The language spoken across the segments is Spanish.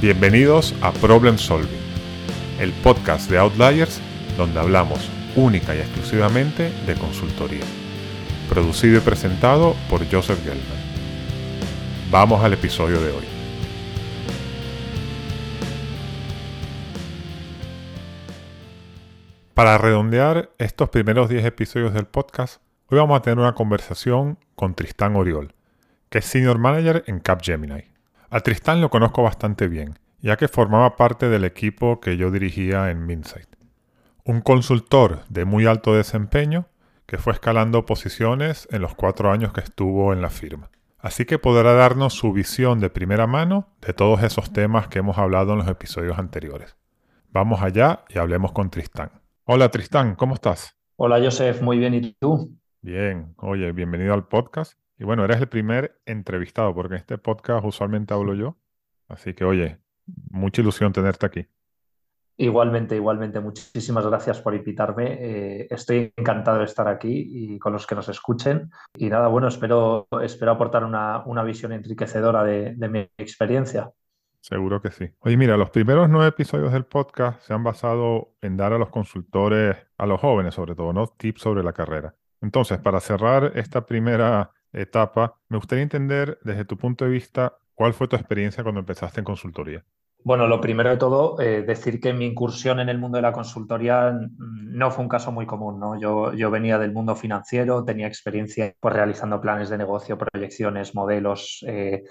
Bienvenidos a Problem Solving, el podcast de Outliers donde hablamos única y exclusivamente de consultoría. Producido y presentado por Joseph Gelman. Vamos al episodio de hoy. Para redondear estos primeros 10 episodios del podcast, hoy vamos a tener una conversación con Tristán Oriol, que es Senior Manager en Capgemini. A Tristán lo conozco bastante bien, ya que formaba parte del equipo que yo dirigía en Minsight. Un consultor de muy alto desempeño que fue escalando posiciones en los cuatro años que estuvo en la firma. Así que podrá darnos su visión de primera mano de todos esos temas que hemos hablado en los episodios anteriores. Vamos allá y hablemos con Tristán. Hola Tristán, ¿cómo estás? Hola Joseph, muy bien. ¿Y tú? Bien, oye, bienvenido al podcast. Y bueno, eres el primer entrevistado, porque en este podcast usualmente hablo yo. Así que, oye, mucha ilusión tenerte aquí. Igualmente, igualmente. Muchísimas gracias por invitarme. Eh, estoy encantado de estar aquí y con los que nos escuchen. Y nada, bueno, espero, espero aportar una, visión enriquecedora de, de, mi experiencia. Seguro que sí. Oye, mira, los primeros nueve episodios del podcast se han basado en dar a los consultores, a los jóvenes sobre todo, ¿no? Tips sobre la carrera. Entonces, para cerrar esta primera etapa, me gustaría entender desde tu punto de vista cuál fue tu experiencia cuando empezaste en consultoría. Bueno, lo primero de todo, eh, decir que mi incursión en el mundo de la consultoría no fue un caso muy común. Yo, yo venía del mundo financiero, tenía experiencia pues, realizando planes de negocio, proyecciones, modelos. Eh,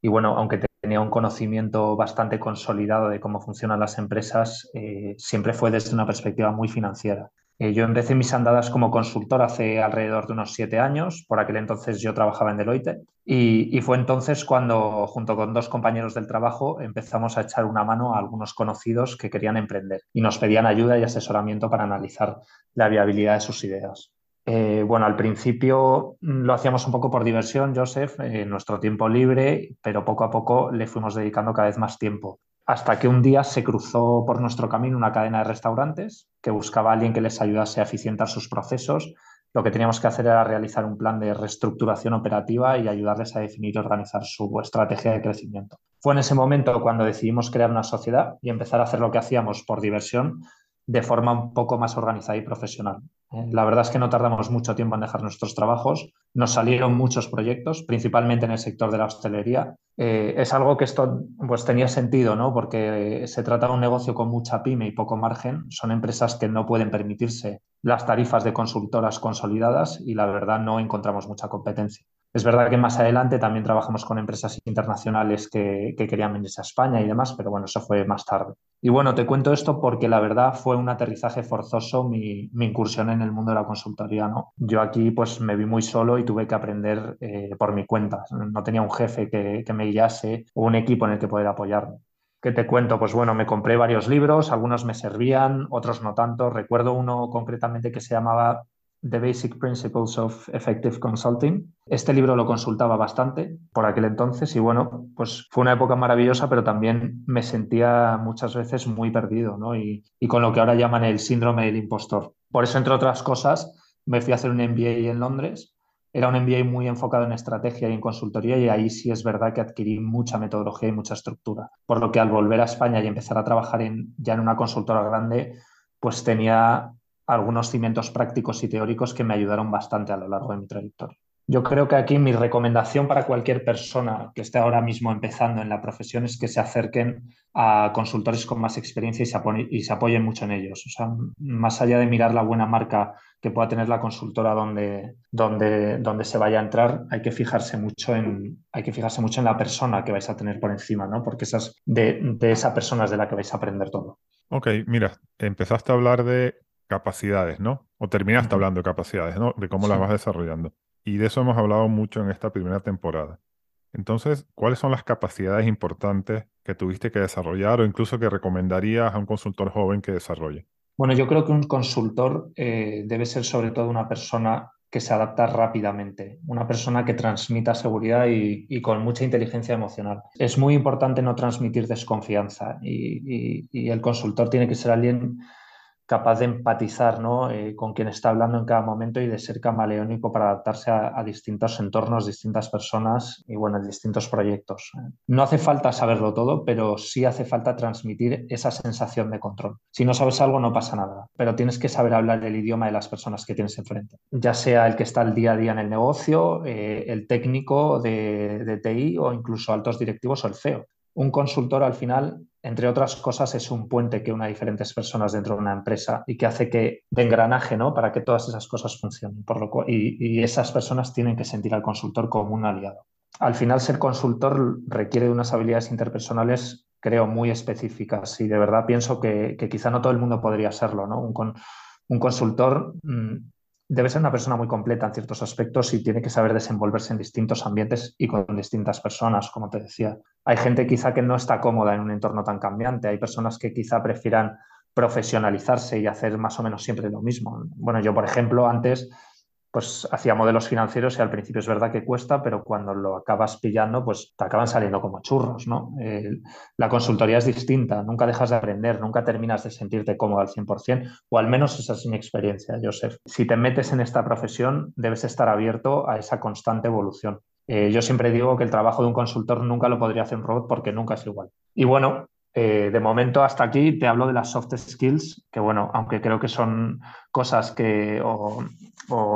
y bueno, aunque tenía un conocimiento bastante consolidado de cómo funcionan las empresas, eh, siempre fue desde una perspectiva muy financiera. Eh, yo empecé mis andadas como consultor hace alrededor de unos siete años. Por aquel entonces yo trabajaba en Deloitte y, fue entonces cuando, junto con dos compañeros del trabajo, empezamos a echar una mano a algunos conocidos que querían emprender y nos pedían ayuda y asesoramiento para analizar la viabilidad de sus ideas. Eh, bueno, al principio lo hacíamos un poco por diversión, Joseph, en nuestro tiempo libre, pero poco a poco le fuimos dedicando cada vez más tiempo hasta que un día se cruzó por nuestro camino una cadena de restaurantes que buscaba a alguien que les ayudase a eficientar sus procesos. Lo que teníamos que hacer era realizar un plan de reestructuración operativa y ayudarles a definir y organizar su estrategia de crecimiento. Fue en ese momento cuando decidimos crear una sociedad y empezar a hacer lo que hacíamos por diversión de forma un poco más organizada y profesional. La verdad es que no tardamos mucho tiempo en dejar nuestros trabajos. Nos salieron muchos proyectos, principalmente en el sector de la hostelería. Eh, es algo que esto pues, tenía sentido, ¿no? porque se trata de un negocio con mucha pyme y poco margen. Son empresas que no pueden permitirse las tarifas de consultoras consolidadas y la verdad no encontramos mucha competencia. Es verdad que más adelante también trabajamos con empresas internacionales que, querían venirse a España y demás, pero bueno, eso fue más tarde. Y bueno, te cuento esto porque la verdad fue un aterrizaje forzoso mi, incursión en el mundo de la consultoría. ¿no? Yo aquí pues me vi muy solo y tuve que aprender eh, por mi cuenta. No tenía un jefe que, que me guiase o un equipo en el que poder apoyarme. ¿Qué te cuento? Pues bueno, me compré varios libros, algunos me servían, otros no tanto. Recuerdo uno concretamente que se llamaba The Basic Principles of Effective Consulting. Este libro lo consultaba bastante por aquel entonces y bueno, pues fue una época maravillosa, pero también me sentía muchas veces muy perdido, ¿no? Y, con lo que ahora llaman el síndrome del impostor. Por eso, entre otras cosas, me fui a hacer un MBA en Londres. Era un MBA muy enfocado en estrategia y en consultoría y ahí sí es verdad que adquirí mucha metodología y mucha estructura. Por lo que al volver a España y empezar a trabajar en, ya en una consultora grande, pues tenía algunos cimientos prácticos y teóricos que me ayudaron bastante a lo largo de mi trayectoria. Yo creo que aquí mi recomendación para cualquier persona que esté ahora mismo empezando en la profesión es que se acerquen a consultores con más experiencia y se, apoyen mucho en ellos. O sea, más allá de mirar la buena marca que pueda tener la consultora donde, donde, donde se vaya a entrar, hay que fijarse mucho en, hay que fijarse mucho en la persona que vais a tener por encima, ¿no? Porque esas, de, de esa persona es de la que vais a aprender todo. Ok, mira, empezaste a hablar de capacidades, ¿no? O terminaste hablando de capacidades, ¿no? De cómo las vas desarrollando. Y de eso hemos hablado mucho en esta primera temporada. Entonces, ¿cuáles son las capacidades importantes que tuviste que desarrollar o incluso que recomendarías a un consultor joven que desarrolle? Bueno, yo creo que un consultor eh, debe ser sobre todo una persona que se adapta rápidamente, una persona que transmita seguridad y, con mucha inteligencia emocional. Es muy importante no transmitir desconfianza y el consultor tiene que ser alguien capaz de empatizar ¿no? Eh, con quien está hablando en cada momento y de ser camaleónico para adaptarse a, distintos entornos, distintas personas y bueno, distintos proyectos. No hace falta saberlo todo, pero sí hace falta transmitir esa sensación de control. Si no sabes algo, no pasa nada, pero tienes que saber hablar el idioma de las personas que tienes enfrente, ya sea el que está el día a día en el negocio, eh, el técnico de, de TI o incluso altos directivos o el CEO. Un consultor al final entre otras cosas, es un puente que une a diferentes personas dentro de una empresa y que hace que de engranaje ¿no? para que todas esas cosas funcionen. Por lo y, y, esas personas tienen que sentir al consultor como un aliado. Al final, ser consultor requiere de unas habilidades interpersonales, creo, muy específicas y de verdad pienso que, que quizá no todo el mundo podría serlo. ¿no? Un, un consultor mm, debe ser una persona muy completa en ciertos aspectos y tiene que saber desenvolverse en distintos ambientes y con distintas personas, como te decía. Hay gente quizá que no está cómoda en un entorno tan cambiante, hay personas que quizá prefieran profesionalizarse y hacer más o menos siempre lo mismo. Bueno, yo, por ejemplo, antes pues hacía modelos financieros y al principio es verdad que cuesta, pero cuando lo acabas pillando, pues te acaban saliendo como churros, ¿no? la consultoría es distinta, nunca dejas de aprender, nunca terminas de sentirte cómodo al 100%, o al menos esa es mi experiencia, Joseph. Si te metes en esta profesión, debes estar abierto a esa constante evolución. Eh, yo siempre digo que el trabajo de un consultor nunca lo podría hacer un robot porque nunca es igual. Y bueno, eh, de momento hasta aquí te hablo de las soft skills, que bueno, aunque creo que son cosas que, o,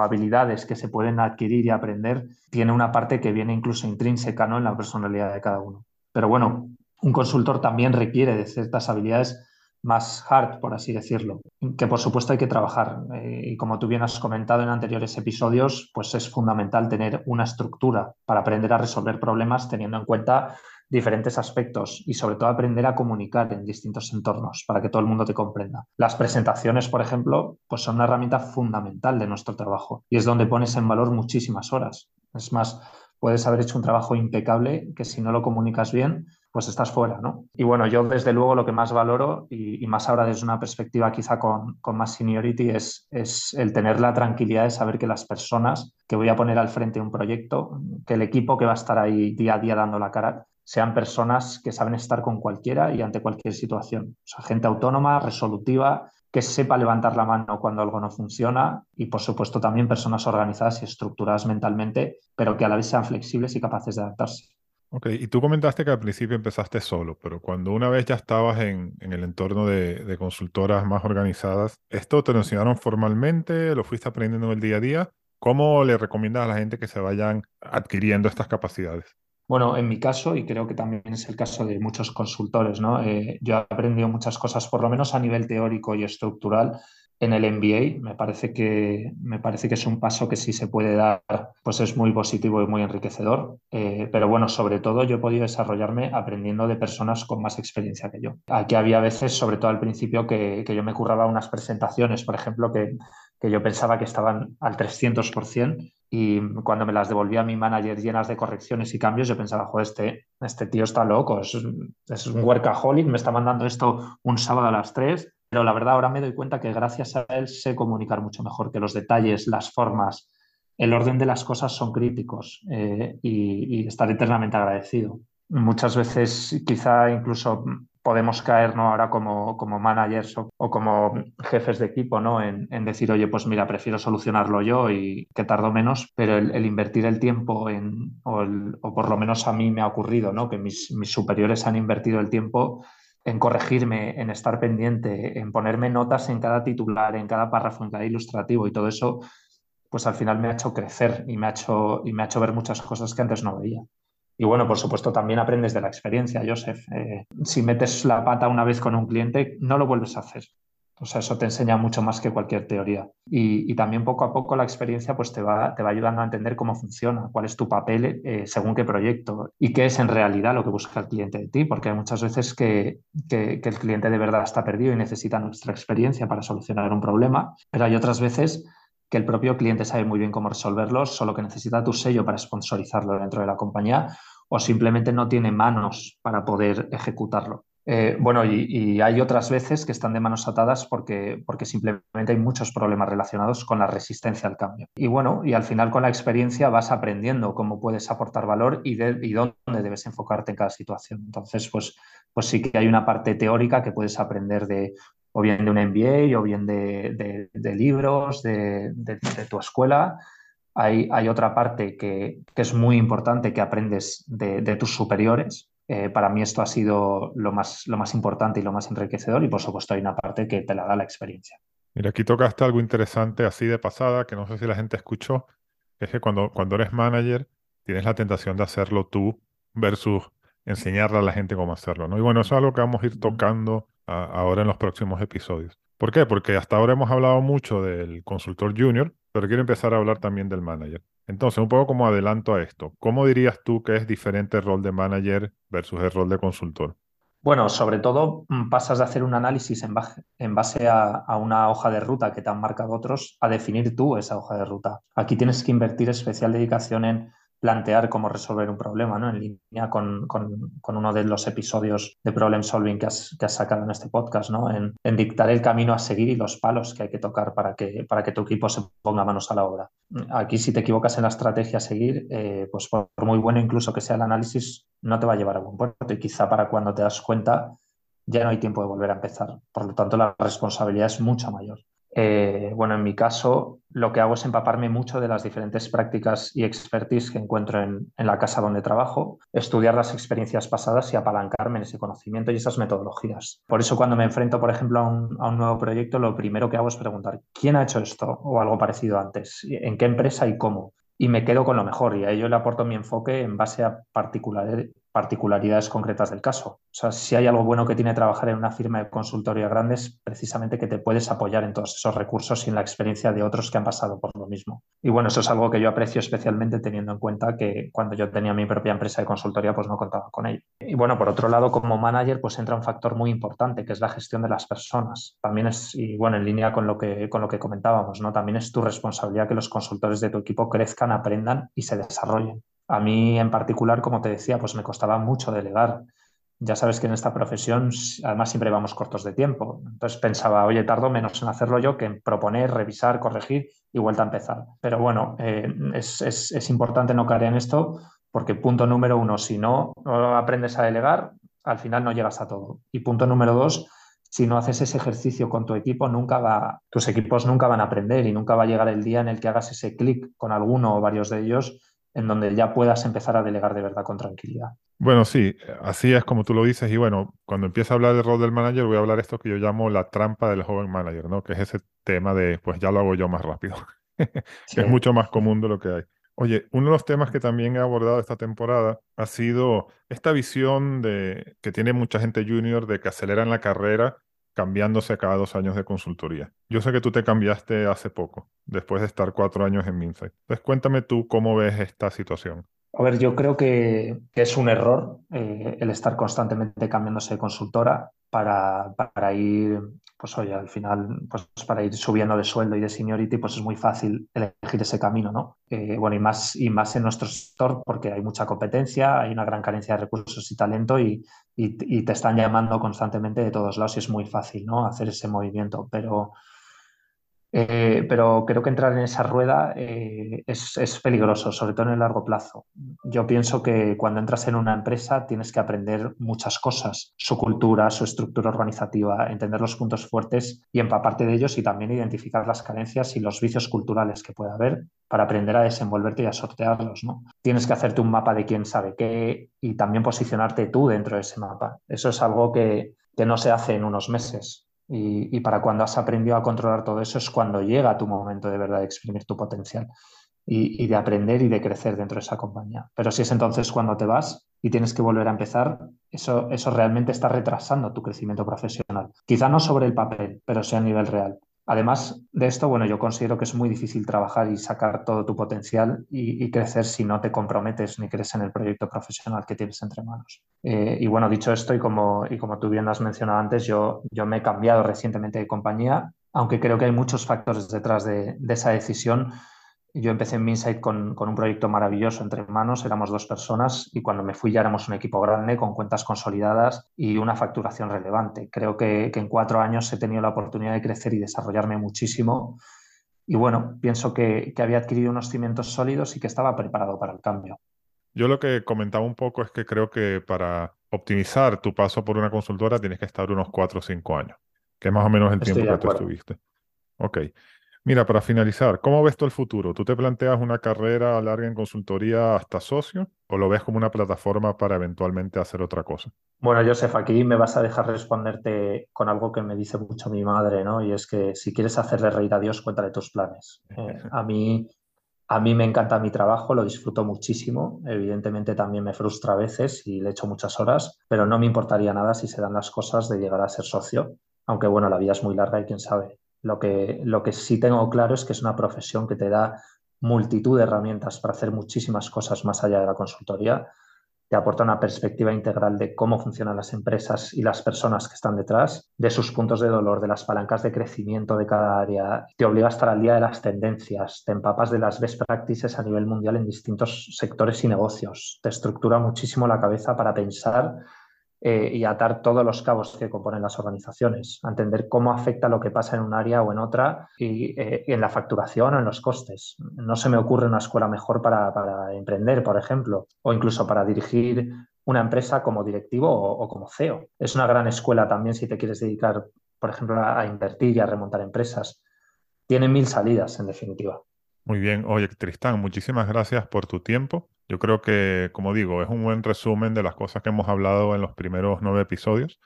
habilidades que se pueden adquirir y aprender, tiene una parte que viene incluso intrínseca ¿no? en la personalidad de cada uno. Pero bueno, un consultor también requiere de ciertas habilidades más hard, por así decirlo, que por supuesto hay que trabajar. Eh, y como tú bien has comentado en anteriores episodios, pues es fundamental tener una estructura para aprender a resolver problemas teniendo en cuenta diferentes aspectos y sobre todo aprender a comunicar en distintos entornos para que todo el mundo te comprenda. Las presentaciones, por ejemplo, pues son una herramienta fundamental de nuestro trabajo y es donde pones en valor muchísimas horas. Es más, puedes haber hecho un trabajo impecable que si no lo comunicas bien, pues estás fuera, ¿no? Y bueno, yo desde luego lo que más valoro y, más ahora desde una perspectiva quizá con, con, más seniority es, es el tener la tranquilidad de saber que las personas que voy a poner al frente de un proyecto, que el equipo que va a estar ahí día a día dando la cara, sean personas que saben estar con cualquiera y ante cualquier situación. O sea, gente autónoma, resolutiva, que sepa levantar la mano cuando algo no funciona y, por supuesto, también personas organizadas y estructuradas mentalmente, pero que a la vez sean flexibles y capaces de adaptarse. Ok, y tú comentaste que al principio empezaste solo, pero cuando una vez ya estabas en, el entorno de, de, consultoras más organizadas, ¿esto te lo enseñaron formalmente? ¿Lo fuiste aprendiendo en el día a día? ¿Cómo le recomiendas a la gente que se vayan adquiriendo estas capacidades? Bueno, en mi caso, y creo que también es el caso de muchos consultores, ¿no? Eh, yo he aprendido muchas cosas, por lo menos a nivel teórico y estructural, en el MBA. Me parece que, me parece que es un paso que sí se puede dar, pues es muy positivo y muy enriquecedor. Eh, pero bueno, sobre todo yo he podido desarrollarme aprendiendo de personas con más experiencia que yo. Aquí había veces, sobre todo al principio, que, que yo me curraba unas presentaciones, por ejemplo, que, que yo pensaba que estaban al 300% y cuando me las devolvía mi manager llenas de correcciones y cambios, yo pensaba, joder, este, este tío está loco, es, es un workaholic, me está mandando esto un sábado a las 3 pero la verdad ahora me doy cuenta que gracias a él sé comunicar mucho mejor, que los detalles, las formas, el orden de las cosas son críticos eh, y, estar eternamente agradecido. Muchas veces quizá incluso podemos caer ¿no? ahora como, como managers o, como jefes de equipo ¿no? En, decir, oye, pues mira, prefiero solucionarlo yo y que tardo menos, pero el, invertir el tiempo en, o, por lo menos a mí me ha ocurrido, ¿no? que mis, mis superiores han invertido el tiempo en corregirme, en estar pendiente, en ponerme notas en cada titular, en cada párrafo, en cada ilustrativo y todo eso, pues al final me ha hecho crecer y me ha hecho, y me ha hecho ver muchas cosas que antes no veía. Y bueno, por supuesto, también aprendes de la experiencia, Joseph. Eh, si metes la pata una vez con un cliente, no lo vuelves a hacer. O sea, eso te enseña mucho más que cualquier teoría. Y, también poco a poco la experiencia pues, te, va, te va ayudando a entender cómo funciona, cuál es tu papel eh, según qué proyecto y qué es en realidad lo que busca el cliente de ti, porque hay muchas veces que, que, el cliente de verdad está perdido y necesita nuestra experiencia para solucionar un problema, pero hay otras veces que el propio cliente sabe muy bien cómo resolverlo, solo que necesita tu sello para sponsorizarlo dentro de la compañía o simplemente no tiene manos para poder ejecutarlo. Eh, bueno, y, hay otras veces que están de manos atadas porque, porque simplemente hay muchos problemas relacionados con la resistencia al cambio. Y bueno, y al final con la experiencia vas aprendiendo cómo puedes aportar valor y, y dónde debes enfocarte en cada situación. Entonces, pues, pues sí que hay una parte teórica que puedes aprender de o bien de un MBA o bien de, libros, de, tu escuela. Hay, hay otra parte que, es muy importante que aprendes de, tus superiores. Eh, para mí esto ha sido lo más, lo más importante y lo más enriquecedor y por supuesto hay una parte que te la da la experiencia. Mira, aquí tocaste algo interesante así de pasada, que no sé si la gente escuchó, es que cuando, cuando eres manager tienes la tentación de hacerlo tú versus enseñarle a la gente cómo hacerlo, ¿no? Y bueno, eso es algo que vamos a ir tocando ahora en los próximos episodios. ¿Por qué? Porque hasta ahora hemos hablado mucho del consultor junior, pero quiero empezar a hablar también del manager. Entonces, un poco como adelanto a esto, ¿cómo dirías tú que es diferente el rol de manager versus el rol de consultor? Bueno, sobre todo mm, pasas de hacer un análisis en base, a, una hoja de ruta que te han marcado otros a definir tú esa hoja de ruta. Aquí tienes que invertir especial dedicación en plantear cómo resolver un problema, ¿no? En línea con, uno de los episodios de problem solving que has, sacado en este podcast, ¿no? En, dictar el camino a seguir y los palos que hay que tocar para que, para que tu equipo se ponga manos a la obra. Aquí, si te equivocas en la estrategia a seguir, eh, pues por muy bueno incluso que sea el análisis, no te va a llevar a buen puerto y quizá para cuando te das cuenta ya no hay tiempo de volver a empezar. Por lo tanto, la responsabilidad es mucho mayor. Eh, bueno, en mi caso, lo que hago es empaparme mucho de las diferentes prácticas y expertise que encuentro en, la casa donde trabajo, estudiar las experiencias pasadas y apalancarme en ese conocimiento y esas metodologías. Por eso, cuando me enfrento, por ejemplo, a un, nuevo proyecto, lo primero que hago es preguntar, ¿quién ha hecho esto o algo parecido antes? ¿En qué empresa y cómo? y me quedo con lo mejor y a ello le aporto mi enfoque en base a particularidades concretas del caso. O sea, si hay algo bueno que tiene trabajar en una firma de consultoría grande es precisamente que te puedes apoyar en todos esos recursos y en la experiencia de otros que han pasado por lo mismo. Y bueno, eso es algo que yo aprecio especialmente teniendo en cuenta que cuando yo tenía mi propia empresa de consultoría pues no contaba con ello. Y bueno, por otro lado, como manager pues entra un factor muy importante que es la gestión de las personas. También es, y bueno, en línea con lo que, con lo que comentábamos, ¿no? También es tu responsabilidad que los consultores de tu equipo crezcan aprendan y se desarrollen. A mí en particular, como te decía, pues me costaba mucho delegar. Ya sabes que en esta profesión además siempre vamos cortos de tiempo. Entonces pensaba, oye, tardo menos en hacerlo yo que en proponer, revisar, corregir y vuelta a empezar. Pero bueno, eh, es, es, importante no caer en esto porque punto número uno, si no aprendes a delegar, al final no llegas a todo. Y punto número dos, si no haces ese ejercicio con tu equipo, nunca va, tus equipos nunca van a aprender y nunca va a llegar el día en el que hagas ese clic con alguno o varios de ellos en donde ya puedas empezar a delegar de verdad con tranquilidad. Bueno, sí, así es como tú lo dices. Y bueno, cuando empiece a hablar del rol del manager, voy a hablar esto que yo llamo la trampa del joven manager, ¿no? Que es ese tema de, pues ya lo hago yo más rápido. es mucho más común de lo que hay. Oye, uno de los temas que también he abordado esta temporada ha sido esta visión de que tiene mucha gente junior de que aceleran la carrera cambiándose cada dos años de consultoría. Yo sé que tú te cambiaste hace poco, después de estar cuatro años en Minsight. Entonces cuéntame tú cómo ves esta situación. A ver, yo creo que, es un error eh, el estar constantemente cambiándose de consultora para, para, ir, pues oye, al final, pues para ir subiendo de sueldo y de seniority, pues es muy fácil elegir ese camino, ¿no? Eh, bueno, y más, y más en nuestro sector porque hay mucha competencia, hay una gran carencia de recursos y talento y, y, te están llamando constantemente de todos lados y es muy fácil, ¿no? Hacer ese movimiento, pero eh, pero creo que entrar en esa rueda eh, es, peligroso, sobre todo en el largo plazo. Yo pienso que cuando entras en una empresa tienes que aprender muchas cosas, su cultura, su estructura organizativa, entender los puntos fuertes y empaparte de ellos y también identificar las carencias y los vicios culturales que puede haber para aprender a desenvolverte y a sortearlos. ¿no? Tienes que hacerte un mapa de quién sabe qué y también posicionarte tú dentro de ese mapa. Eso es algo que, que no se hace en unos meses. Y, para cuando has aprendido a controlar todo eso es cuando llega tu momento de verdad de exprimir tu potencial y, de aprender y de crecer dentro de esa compañía. Pero si es entonces cuando te vas y tienes que volver a empezar, eso, eso realmente está retrasando tu crecimiento profesional. Quizá no sobre el papel, pero sí a nivel real. Además de esto, bueno, yo considero que es muy difícil trabajar y sacar todo tu potencial y, crecer si no te comprometes ni crees en el proyecto profesional que tienes entre manos. Eh, y bueno, dicho esto, y como, y como tú bien has mencionado antes, yo, yo me he cambiado recientemente de compañía, aunque creo que hay muchos factores detrás de, de esa decisión yo empecé en Minsight con, con, un proyecto maravilloso entre manos, éramos dos personas y cuando me fui ya éramos un equipo grande con cuentas consolidadas y una facturación relevante. Creo que, que en cuatro años he tenido la oportunidad de crecer y desarrollarme muchísimo y bueno, pienso que, que había adquirido unos cimientos sólidos y que estaba preparado para el cambio. Yo lo que comentaba un poco es que creo que para optimizar tu paso por una consultora tienes que estar unos cuatro o cinco años. que es más o menos el tiempo que tú estuviste. Ok. Mira, para finalizar, ¿cómo ves tú el futuro? ¿Tú te planteas una carrera larga en consultoría hasta socio o lo ves como una plataforma para eventualmente hacer otra cosa? Bueno, Joseph, aquí me vas a dejar responderte con algo que me dice mucho mi madre, ¿no? Y es que si quieres hacerle reír a Dios, cuéntale tus planes. Eh, a mí a mí me encanta mi trabajo, lo disfruto muchísimo. Evidentemente también me frustra a veces y le echo muchas horas, pero no me importaría nada si se dan las cosas de llegar a ser socio. Aunque bueno, la vida es muy larga y quién sabe. Lo que, lo que sí tengo claro es que es una profesión que te da multitud de herramientas para hacer muchísimas cosas más allá de la consultoría. Te aporta una perspectiva integral de cómo funcionan las empresas y las personas que están detrás, de sus puntos de dolor, de las palancas de crecimiento de cada área. Te obliga a estar al día de las tendencias, te empapas de las best practices a nivel mundial en distintos sectores y negocios. Te estructura muchísimo la cabeza para pensar eh, y atar todos los cabos que componen las organizaciones, a entender cómo afecta lo que pasa en un área o en otra y, eh, en la facturación o en los costes. No se me ocurre una escuela mejor para, emprender, por ejemplo, o incluso para dirigir una empresa como directivo o, como CEO. Es una gran escuela también si te quieres dedicar, por ejemplo, a invertir y a remontar empresas. Tiene mil salidas, en definitiva. Muy bien. Oye, Tristán, muchísimas gracias por tu tiempo. Yo creo que, como digo, es un buen resumen de las cosas que hemos hablado en los primeros nueve episodios.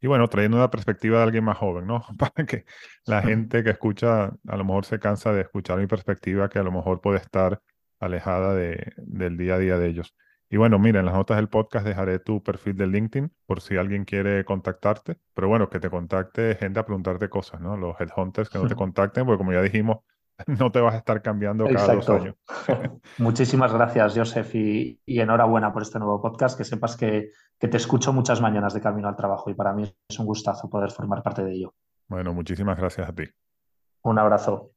Y bueno, trayendo una perspectiva de alguien más joven, ¿no? Para que la gente que escucha a lo mejor se cansa de escuchar mi perspectiva, que a lo mejor puede estar alejada de, del día a día de ellos. Y bueno, mira, en las notas del podcast dejaré tu perfil de LinkedIn por si alguien quiere contactarte. Pero bueno, que te contacte gente a preguntarte cosas, ¿no? Los headhunters que no te contacten, porque como ya dijimos, no te vas a estar cambiando cada dos años. Muchísimas gracias, Joseph, y, enhorabuena por este nuevo podcast. Que sepas que, que te escucho muchas mañanas de camino al trabajo y para mí es un gustazo poder formar parte de ello. Bueno, muchísimas gracias a ti. Un abrazo.